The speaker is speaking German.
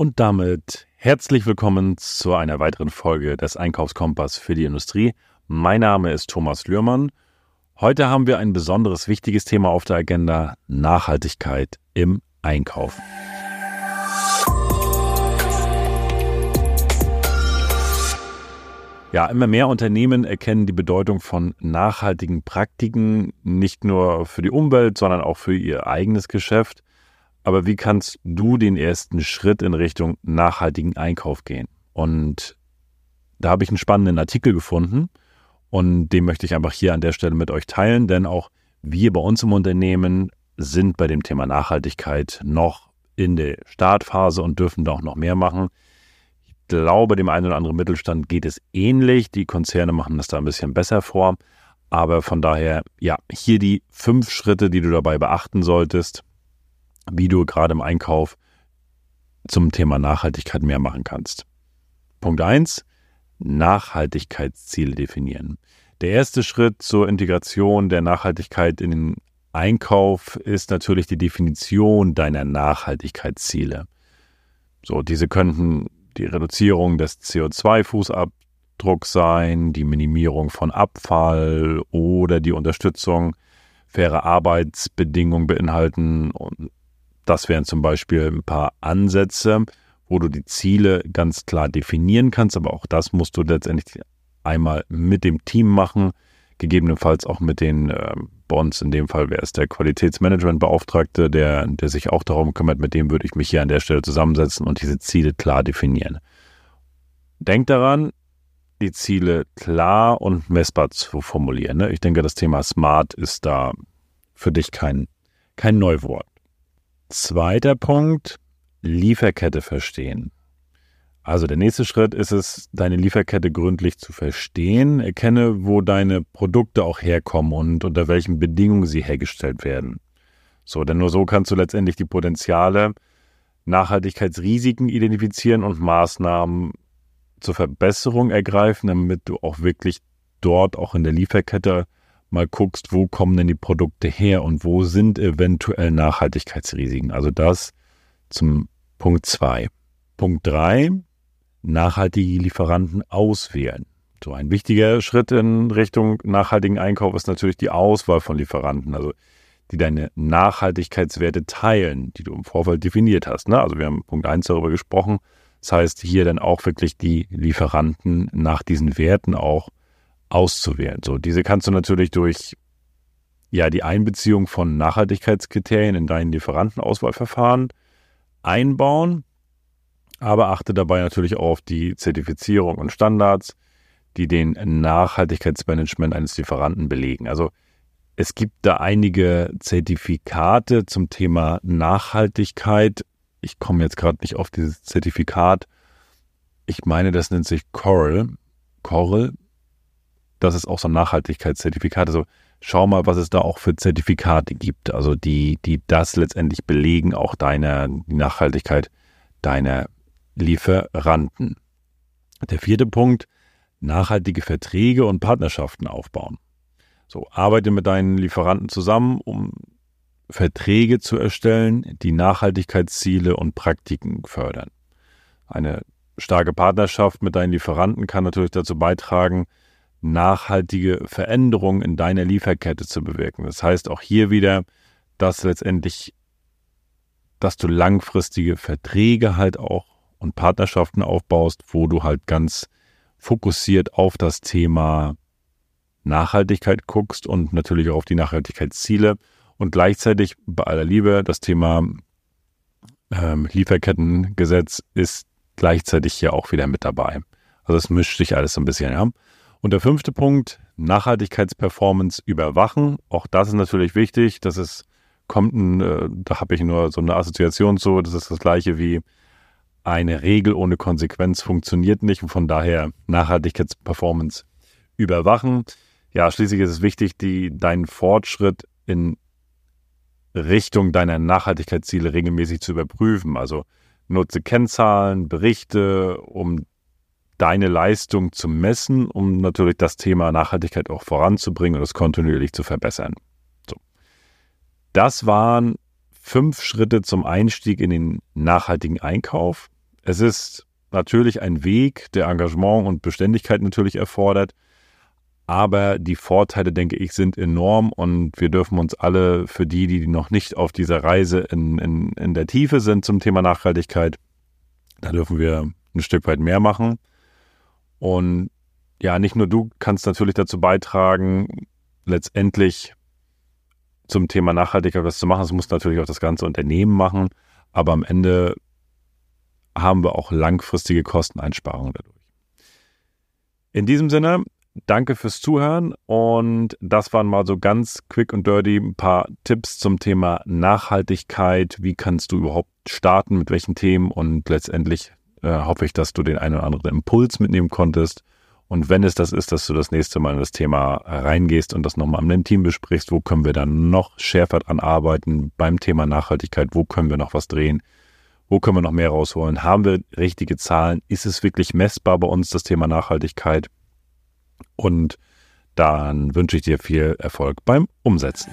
Und damit herzlich willkommen zu einer weiteren Folge des Einkaufskompass für die Industrie. Mein Name ist Thomas Lührmann. Heute haben wir ein besonderes wichtiges Thema auf der Agenda, Nachhaltigkeit im Einkauf. Ja, immer mehr Unternehmen erkennen die Bedeutung von nachhaltigen Praktiken nicht nur für die Umwelt, sondern auch für ihr eigenes Geschäft. Aber wie kannst du den ersten Schritt in Richtung nachhaltigen Einkauf gehen? Und da habe ich einen spannenden Artikel gefunden und den möchte ich einfach hier an der Stelle mit euch teilen, denn auch wir bei uns im Unternehmen sind bei dem Thema Nachhaltigkeit noch in der Startphase und dürfen da auch noch mehr machen. Ich glaube, dem einen oder anderen Mittelstand geht es ähnlich. Die Konzerne machen das da ein bisschen besser vor. Aber von daher, ja, hier die fünf Schritte, die du dabei beachten solltest, wie du gerade im Einkauf zum Thema Nachhaltigkeit mehr machen kannst. Punkt 1. Nachhaltigkeitsziele definieren. Der erste Schritt zur Integration der Nachhaltigkeit in den Einkauf ist natürlich die Definition deiner Nachhaltigkeitsziele. So, diese könnten die Reduzierung des CO2-Fußabdrucks sein, die Minimierung von Abfall oder die Unterstützung faire Arbeitsbedingungen beinhalten und das wären zum Beispiel ein paar Ansätze, wo du die Ziele ganz klar definieren kannst, aber auch das musst du letztendlich einmal mit dem Team machen, gegebenenfalls auch mit den äh, Bonds. In dem Fall wäre es der Qualitätsmanagementbeauftragte, der, der sich auch darum kümmert. Mit dem würde ich mich hier an der Stelle zusammensetzen und diese Ziele klar definieren. Denk daran, die Ziele klar und messbar zu formulieren. Ne? Ich denke, das Thema Smart ist da für dich kein, kein Neuwort. Zweiter Punkt, Lieferkette verstehen. Also der nächste Schritt ist es, deine Lieferkette gründlich zu verstehen. Erkenne, wo deine Produkte auch herkommen und unter welchen Bedingungen sie hergestellt werden. So, denn nur so kannst du letztendlich die Potenziale, Nachhaltigkeitsrisiken identifizieren und Maßnahmen zur Verbesserung ergreifen, damit du auch wirklich dort auch in der Lieferkette mal guckst, wo kommen denn die Produkte her und wo sind eventuell Nachhaltigkeitsrisiken. Also das zum Punkt 2. Punkt 3, nachhaltige Lieferanten auswählen. So ein wichtiger Schritt in Richtung nachhaltigen Einkauf ist natürlich die Auswahl von Lieferanten, also die deine Nachhaltigkeitswerte teilen, die du im Vorfeld definiert hast. Ne? Also wir haben Punkt 1 darüber gesprochen. Das heißt, hier dann auch wirklich die Lieferanten nach diesen Werten auch auszuwählen. So, diese kannst du natürlich durch ja, die Einbeziehung von Nachhaltigkeitskriterien in dein Lieferantenauswahlverfahren einbauen, aber achte dabei natürlich auch auf die Zertifizierung und Standards, die den Nachhaltigkeitsmanagement eines Lieferanten belegen. Also es gibt da einige Zertifikate zum Thema Nachhaltigkeit. Ich komme jetzt gerade nicht auf dieses Zertifikat. Ich meine, das nennt sich Coral. Coral das ist auch so ein Nachhaltigkeitszertifikat. Also schau mal, was es da auch für Zertifikate gibt, also die, die das letztendlich belegen, auch deine Nachhaltigkeit deiner Lieferanten. Der vierte Punkt, nachhaltige Verträge und Partnerschaften aufbauen. So, arbeite mit deinen Lieferanten zusammen, um Verträge zu erstellen, die Nachhaltigkeitsziele und Praktiken fördern. Eine starke Partnerschaft mit deinen Lieferanten kann natürlich dazu beitragen, nachhaltige Veränderungen in deiner Lieferkette zu bewirken. Das heißt auch hier wieder, dass letztendlich, dass du langfristige Verträge halt auch und Partnerschaften aufbaust, wo du halt ganz fokussiert auf das Thema Nachhaltigkeit guckst und natürlich auch auf die Nachhaltigkeitsziele und gleichzeitig bei aller Liebe das Thema ähm, Lieferkettengesetz ist gleichzeitig hier auch wieder mit dabei. Also es mischt sich alles so ein bisschen, ja. Und der fünfte Punkt, Nachhaltigkeitsperformance überwachen. Auch das ist natürlich wichtig. Das ist, kommt ein, äh, da habe ich nur so eine Assoziation zu. Das ist das gleiche wie eine Regel ohne Konsequenz funktioniert nicht. Und von daher Nachhaltigkeitsperformance überwachen. Ja, schließlich ist es wichtig, die, deinen Fortschritt in Richtung deiner Nachhaltigkeitsziele regelmäßig zu überprüfen. Also nutze Kennzahlen, Berichte, um deine Leistung zu messen, um natürlich das Thema Nachhaltigkeit auch voranzubringen und es kontinuierlich zu verbessern. So. Das waren fünf Schritte zum Einstieg in den nachhaltigen Einkauf. Es ist natürlich ein Weg, der Engagement und Beständigkeit natürlich erfordert. Aber die Vorteile, denke ich, sind enorm und wir dürfen uns alle für die, die noch nicht auf dieser Reise in, in, in der Tiefe sind zum Thema Nachhaltigkeit, da dürfen wir ein Stück weit mehr machen. Und ja, nicht nur du kannst natürlich dazu beitragen, letztendlich zum Thema Nachhaltigkeit was zu machen. Das muss natürlich auch das ganze Unternehmen machen. Aber am Ende haben wir auch langfristige Kosteneinsparungen dadurch. In diesem Sinne, danke fürs Zuhören und das waren mal so ganz quick und dirty ein paar Tipps zum Thema Nachhaltigkeit. Wie kannst du überhaupt starten, mit welchen Themen und letztendlich äh, hoffe ich, dass du den einen oder anderen Impuls mitnehmen konntest. Und wenn es das ist, dass du das nächste Mal in das Thema reingehst und das nochmal mit dem Team besprichst, wo können wir dann noch schärfer dran arbeiten beim Thema Nachhaltigkeit, wo können wir noch was drehen, wo können wir noch mehr rausholen, haben wir richtige Zahlen, ist es wirklich messbar bei uns das Thema Nachhaltigkeit? Und dann wünsche ich dir viel Erfolg beim Umsetzen.